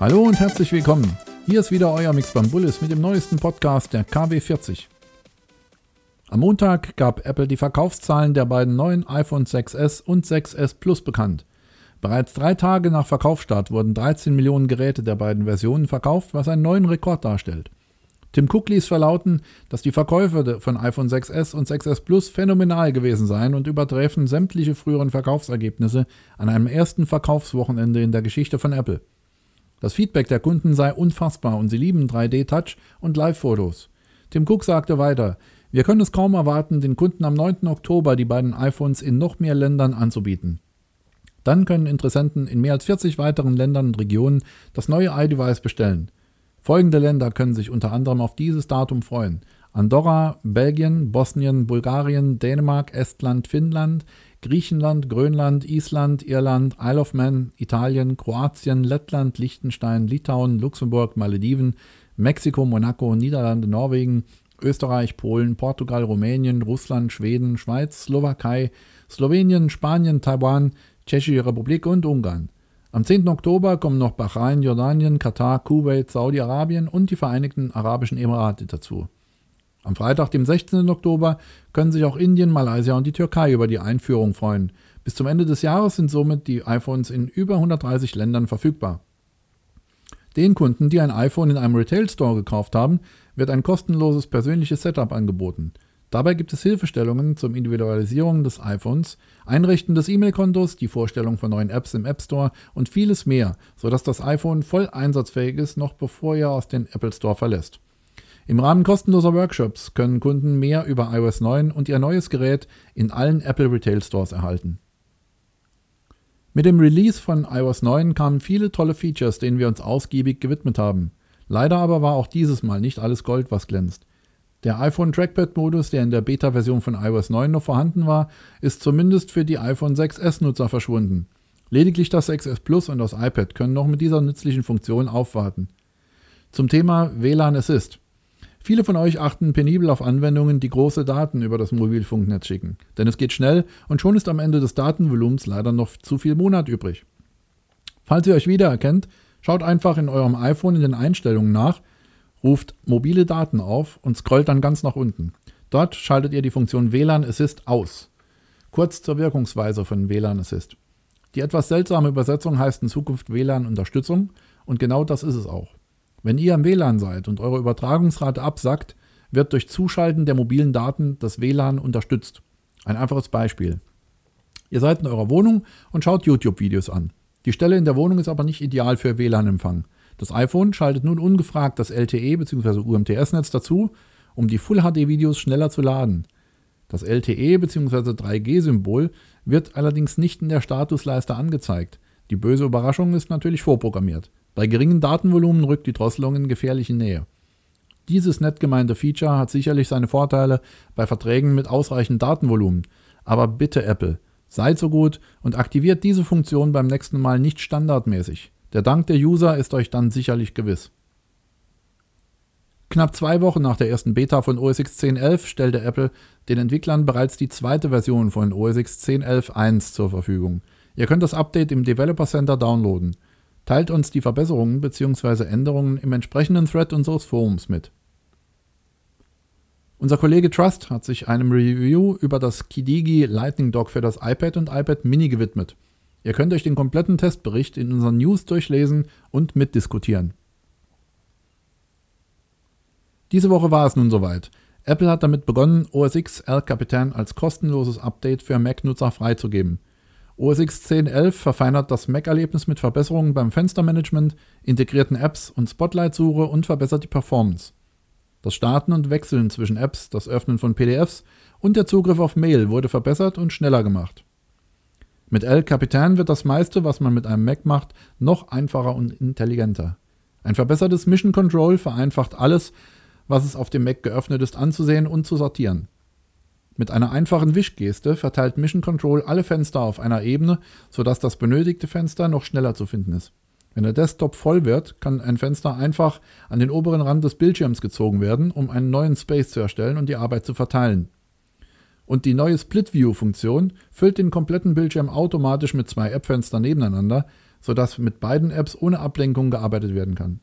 Hallo und herzlich willkommen. Hier ist wieder euer Mix Bambulis mit dem neuesten Podcast der KW40. Am Montag gab Apple die Verkaufszahlen der beiden neuen iPhone 6s und 6s Plus bekannt. Bereits drei Tage nach Verkaufsstart wurden 13 Millionen Geräte der beiden Versionen verkauft, was einen neuen Rekord darstellt. Tim Cook ließ verlauten, dass die Verkäufe von iPhone 6s und 6s Plus phänomenal gewesen seien und übertreffen sämtliche früheren Verkaufsergebnisse an einem ersten Verkaufswochenende in der Geschichte von Apple. Das Feedback der Kunden sei unfassbar und sie lieben 3D-Touch und Live-Fotos. Tim Cook sagte weiter, wir können es kaum erwarten, den Kunden am 9. Oktober die beiden iPhones in noch mehr Ländern anzubieten. Dann können Interessenten in mehr als 40 weiteren Ländern und Regionen das neue iDevice bestellen. Folgende Länder können sich unter anderem auf dieses Datum freuen. Andorra, Belgien, Bosnien, Bulgarien, Dänemark, Estland, Finnland, Griechenland, Grönland, Island, Irland, Isle of Man, Italien, Kroatien, Lettland, Liechtenstein, Litauen, Luxemburg, Malediven, Mexiko, Monaco, Niederlande, Norwegen, Österreich, Polen, Portugal, Rumänien, Russland, Schweden, Schweiz, Slowakei, Slowenien, Spanien, Taiwan, Tschechische Republik und Ungarn. Am 10. Oktober kommen noch Bahrain, Jordanien, Katar, Kuwait, Saudi-Arabien und die Vereinigten Arabischen Emirate dazu. Am Freitag, dem 16. Oktober, können sich auch Indien, Malaysia und die Türkei über die Einführung freuen. Bis zum Ende des Jahres sind somit die iPhones in über 130 Ländern verfügbar. Den Kunden, die ein iPhone in einem Retail Store gekauft haben, wird ein kostenloses persönliches Setup angeboten. Dabei gibt es Hilfestellungen zur Individualisierung des iPhones, Einrichten des E-Mail-Kontos, die Vorstellung von neuen Apps im App Store und vieles mehr, sodass das iPhone voll einsatzfähig ist, noch bevor ihr aus den Apple Store verlässt. Im Rahmen kostenloser Workshops können Kunden mehr über iOS 9 und ihr neues Gerät in allen Apple Retail Stores erhalten. Mit dem Release von iOS 9 kamen viele tolle Features, denen wir uns ausgiebig gewidmet haben. Leider aber war auch dieses Mal nicht alles Gold, was glänzt. Der iPhone Trackpad-Modus, der in der Beta-Version von iOS 9 noch vorhanden war, ist zumindest für die iPhone 6s-Nutzer verschwunden. Lediglich das 6s Plus und das iPad können noch mit dieser nützlichen Funktion aufwarten. Zum Thema WLAN Assist. Viele von euch achten penibel auf Anwendungen, die große Daten über das Mobilfunknetz schicken. Denn es geht schnell und schon ist am Ende des Datenvolumens leider noch zu viel Monat übrig. Falls ihr euch wiedererkennt, schaut einfach in eurem iPhone in den Einstellungen nach, ruft mobile Daten auf und scrollt dann ganz nach unten. Dort schaltet ihr die Funktion WLAN Assist aus. Kurz zur Wirkungsweise von WLAN Assist. Die etwas seltsame Übersetzung heißt in Zukunft WLAN Unterstützung und genau das ist es auch. Wenn ihr im WLAN seid und eure Übertragungsrate absackt, wird durch Zuschalten der mobilen Daten das WLAN unterstützt. Ein einfaches Beispiel. Ihr seid in eurer Wohnung und schaut YouTube-Videos an. Die Stelle in der Wohnung ist aber nicht ideal für WLAN-Empfang. Das iPhone schaltet nun ungefragt das LTE bzw. UMTS-Netz dazu, um die Full-HD-Videos schneller zu laden. Das LTE bzw. 3G-Symbol wird allerdings nicht in der Statusleiste angezeigt. Die böse Überraschung ist natürlich vorprogrammiert. Bei geringen Datenvolumen rückt die Drosselung in gefährliche Nähe. Dieses nett gemeinte Feature hat sicherlich seine Vorteile bei Verträgen mit ausreichend Datenvolumen. Aber bitte Apple, seid so gut und aktiviert diese Funktion beim nächsten Mal nicht standardmäßig. Der Dank der User ist euch dann sicherlich gewiss. Knapp zwei Wochen nach der ersten Beta von OS X 10.11 stellte Apple den Entwicklern bereits die zweite Version von OS X 10.11.1 zur Verfügung. Ihr könnt das Update im Developer Center downloaden. Teilt uns die Verbesserungen bzw. Änderungen im entsprechenden Thread unseres Forums mit. Unser Kollege Trust hat sich einem Review über das Kidigi Lightning Dock für das iPad und iPad Mini gewidmet. Ihr könnt euch den kompletten Testbericht in unseren News durchlesen und mitdiskutieren. Diese Woche war es nun soweit. Apple hat damit begonnen, OS X El Capitan als kostenloses Update für Mac-Nutzer freizugeben. OS X 10.11 verfeinert das Mac-Erlebnis mit Verbesserungen beim Fenstermanagement, integrierten Apps und Spotlight-Suche und verbessert die Performance. Das Starten und Wechseln zwischen Apps, das Öffnen von PDFs und der Zugriff auf Mail wurde verbessert und schneller gemacht. Mit El Capitan wird das meiste, was man mit einem Mac macht, noch einfacher und intelligenter. Ein verbessertes Mission Control vereinfacht alles, was es auf dem Mac geöffnet ist, anzusehen und zu sortieren. Mit einer einfachen Wischgeste verteilt Mission Control alle Fenster auf einer Ebene, sodass das benötigte Fenster noch schneller zu finden ist. Wenn der Desktop voll wird, kann ein Fenster einfach an den oberen Rand des Bildschirms gezogen werden, um einen neuen Space zu erstellen und die Arbeit zu verteilen. Und die neue Split View Funktion füllt den kompletten Bildschirm automatisch mit zwei App-Fenstern nebeneinander, sodass mit beiden Apps ohne Ablenkung gearbeitet werden kann.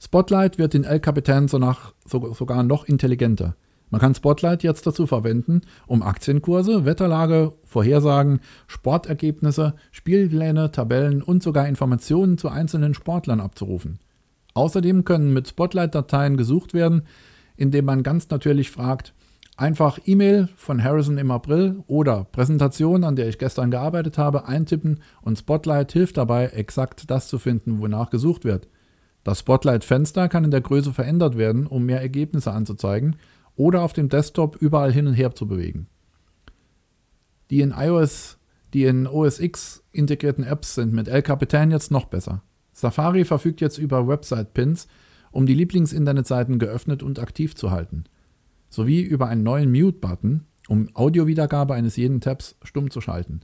Spotlight wird in El Capitan sogar noch intelligenter. Man kann Spotlight jetzt dazu verwenden, um Aktienkurse, Wetterlage, Vorhersagen, Sportergebnisse, Spielpläne, Tabellen und sogar Informationen zu einzelnen Sportlern abzurufen. Außerdem können mit Spotlight-Dateien gesucht werden, indem man ganz natürlich fragt, einfach E-Mail von Harrison im April oder Präsentation, an der ich gestern gearbeitet habe, eintippen und Spotlight hilft dabei, exakt das zu finden, wonach gesucht wird. Das Spotlight-Fenster kann in der Größe verändert werden, um mehr Ergebnisse anzuzeigen oder auf dem Desktop überall hin und her zu bewegen. Die in iOS, die in OS X integrierten Apps sind mit El Capitan jetzt noch besser. Safari verfügt jetzt über Website-Pins, um die Lieblingsinternetseiten geöffnet und aktiv zu halten, sowie über einen neuen Mute-Button, um Audiowiedergabe eines jeden Tabs stumm zu schalten.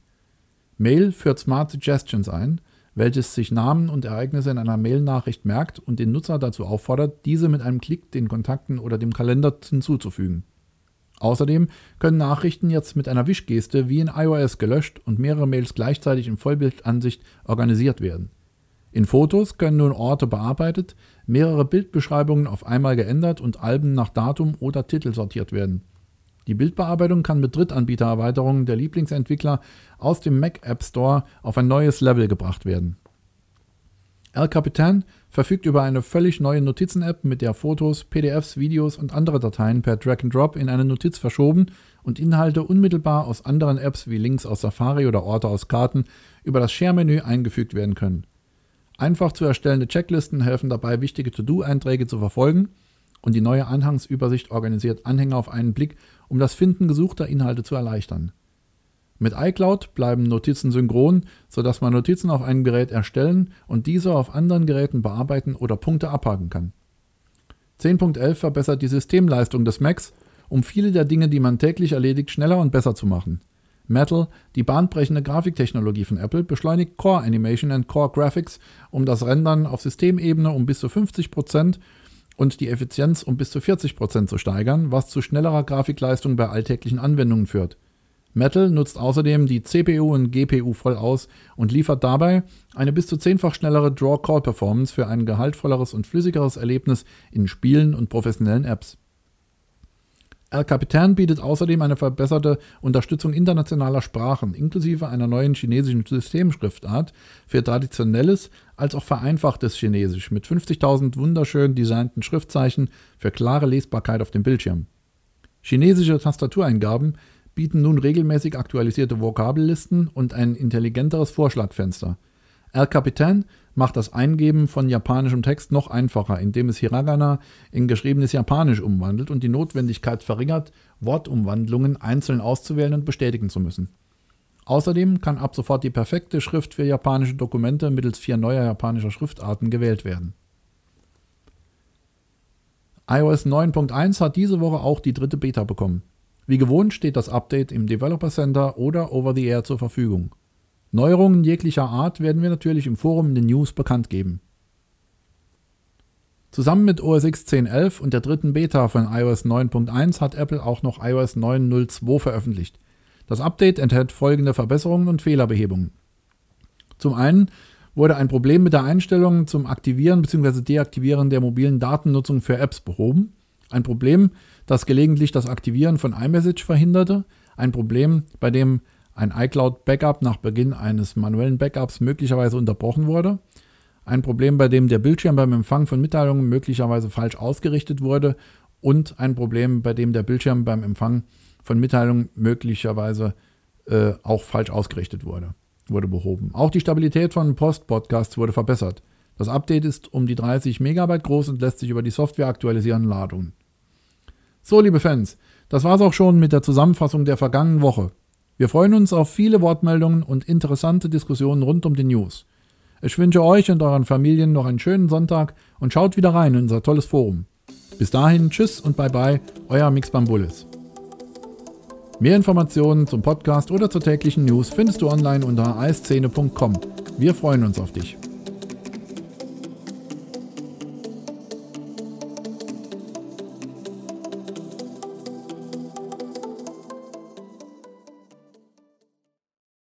Mail führt Smart Suggestions ein, welches sich Namen und Ereignisse in einer Mail-Nachricht merkt und den Nutzer dazu auffordert, diese mit einem Klick den Kontakten oder dem Kalender hinzuzufügen. Außerdem können Nachrichten jetzt mit einer Wischgeste wie in iOS gelöscht und mehrere Mails gleichzeitig in Vollbildansicht organisiert werden. In Fotos können nun Orte bearbeitet, mehrere Bildbeschreibungen auf einmal geändert und Alben nach Datum oder Titel sortiert werden. Die Bildbearbeitung kann mit Drittanbietererweiterungen der Lieblingsentwickler aus dem Mac App Store auf ein neues Level gebracht werden. El Capitan verfügt über eine völlig neue Notizen-App, mit der Fotos, PDFs, Videos und andere Dateien per Drag and Drop in eine Notiz verschoben und Inhalte unmittelbar aus anderen Apps wie Links aus Safari oder Orte aus Karten über das Share-Menü eingefügt werden können. Einfach zu erstellende Checklisten helfen dabei, wichtige To-Do-Einträge zu verfolgen und die neue Anhangsübersicht organisiert Anhänger auf einen Blick, um das Finden gesuchter Inhalte zu erleichtern. Mit iCloud bleiben Notizen synchron, sodass man Notizen auf einem Gerät erstellen und diese auf anderen Geräten bearbeiten oder Punkte abhaken kann. 10.11 verbessert die Systemleistung des Macs, um viele der Dinge, die man täglich erledigt, schneller und besser zu machen. Metal, die bahnbrechende Grafiktechnologie von Apple, beschleunigt Core Animation und Core Graphics, um das Rendern auf Systemebene um bis zu 50% und die Effizienz um bis zu 40% zu steigern, was zu schnellerer Grafikleistung bei alltäglichen Anwendungen führt. Metal nutzt außerdem die CPU und GPU voll aus und liefert dabei eine bis zu zehnfach schnellere Draw-Call-Performance für ein gehaltvolleres und flüssigeres Erlebnis in Spielen und professionellen Apps. El Capitan bietet außerdem eine verbesserte Unterstützung internationaler Sprachen, inklusive einer neuen chinesischen Systemschriftart für traditionelles als auch vereinfachtes Chinesisch mit 50.000 wunderschön designten Schriftzeichen für klare Lesbarkeit auf dem Bildschirm. Chinesische Tastatureingaben bieten nun regelmäßig aktualisierte Vokabellisten und ein intelligenteres Vorschlagfenster. El Capitan macht das Eingeben von japanischem Text noch einfacher, indem es Hiragana in geschriebenes Japanisch umwandelt und die Notwendigkeit verringert, Wortumwandlungen einzeln auszuwählen und bestätigen zu müssen. Außerdem kann ab sofort die perfekte Schrift für japanische Dokumente mittels vier neuer japanischer Schriftarten gewählt werden. iOS 9.1 hat diese Woche auch die dritte Beta bekommen. Wie gewohnt steht das Update im Developer Center oder Over the Air zur Verfügung. Neuerungen jeglicher Art werden wir natürlich im Forum in den News bekannt geben. Zusammen mit OS X 10.11 und der dritten Beta von iOS 9.1 hat Apple auch noch iOS 9.02 veröffentlicht. Das Update enthält folgende Verbesserungen und Fehlerbehebungen. Zum einen wurde ein Problem mit der Einstellung zum Aktivieren bzw. Deaktivieren der mobilen Datennutzung für Apps behoben. Ein Problem, das gelegentlich das Aktivieren von iMessage verhinderte. Ein Problem, bei dem ein iCloud-Backup nach Beginn eines manuellen Backups möglicherweise unterbrochen wurde, ein Problem, bei dem der Bildschirm beim Empfang von Mitteilungen möglicherweise falsch ausgerichtet wurde und ein Problem, bei dem der Bildschirm beim Empfang von Mitteilungen möglicherweise äh, auch falsch ausgerichtet wurde, wurde behoben. Auch die Stabilität von Post-Podcasts wurde verbessert. Das Update ist um die 30 Megabyte groß und lässt sich über die Software aktualisieren Ladungen. So, liebe Fans, das war's auch schon mit der Zusammenfassung der vergangenen Woche. Wir freuen uns auf viele Wortmeldungen und interessante Diskussionen rund um die News. Ich wünsche euch und euren Familien noch einen schönen Sonntag und schaut wieder rein in unser tolles Forum. Bis dahin, tschüss und bye bye, euer Mix Bambulis. Mehr Informationen zum Podcast oder zur täglichen News findest du online unter eiszene.com. Wir freuen uns auf dich.